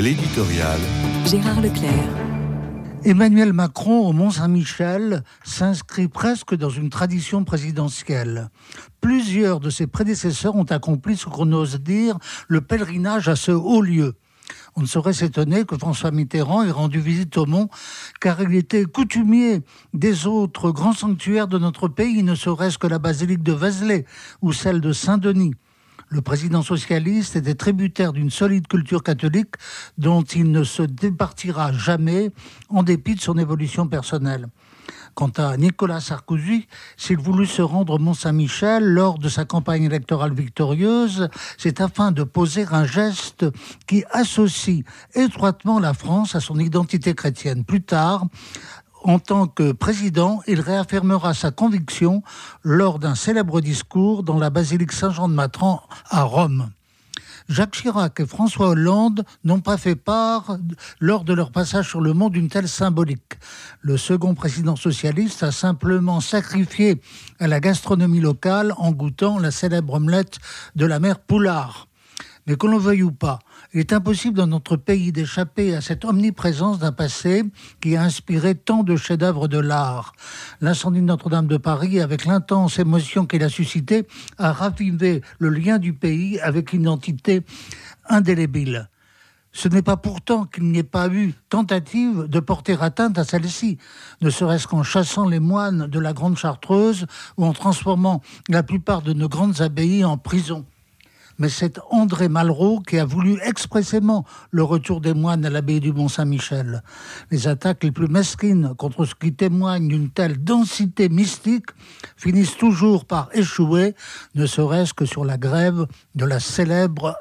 L'éditorial. Gérard Leclerc. Emmanuel Macron au Mont-Saint-Michel s'inscrit presque dans une tradition présidentielle. Plusieurs de ses prédécesseurs ont accompli ce qu'on ose dire le pèlerinage à ce haut lieu. On ne saurait s'étonner que François Mitterrand ait rendu visite au Mont, car il était coutumier des autres grands sanctuaires de notre pays, ne serait-ce que la basilique de Vézelay ou celle de Saint-Denis. Le président socialiste était tributaire d'une solide culture catholique dont il ne se départira jamais en dépit de son évolution personnelle. Quant à Nicolas Sarkozy, s'il voulut se rendre au Mont-Saint-Michel lors de sa campagne électorale victorieuse, c'est afin de poser un geste qui associe étroitement la France à son identité chrétienne. Plus tard, en tant que président, il réaffirmera sa conviction lors d'un célèbre discours dans la basilique Saint-Jean de Matran à Rome. Jacques Chirac et François Hollande n'ont pas fait part, lors de leur passage sur le monde, d'une telle symbolique. Le second président socialiste a simplement sacrifié à la gastronomie locale en goûtant la célèbre omelette de la mère Poulard. Mais qu'on le veuille ou pas, il est impossible dans notre pays d'échapper à cette omniprésence d'un passé qui a inspiré tant de chefs-d'œuvre de l'art. L'incendie de Notre-Dame de Paris, avec l'intense émotion qu'il a suscité, a ravivé le lien du pays avec une identité indélébile. Ce n'est pas pourtant qu'il n'y ait pas eu tentative de porter atteinte à celle-ci, ne serait-ce qu'en chassant les moines de la Grande Chartreuse ou en transformant la plupart de nos grandes abbayes en prisons mais c'est André Malraux qui a voulu expressément le retour des moines à l'abbaye du Mont-Saint-Michel. Les attaques les plus mesquines contre ce qui témoigne d'une telle densité mystique finissent toujours par échouer, ne serait-ce que sur la grève de la célèbre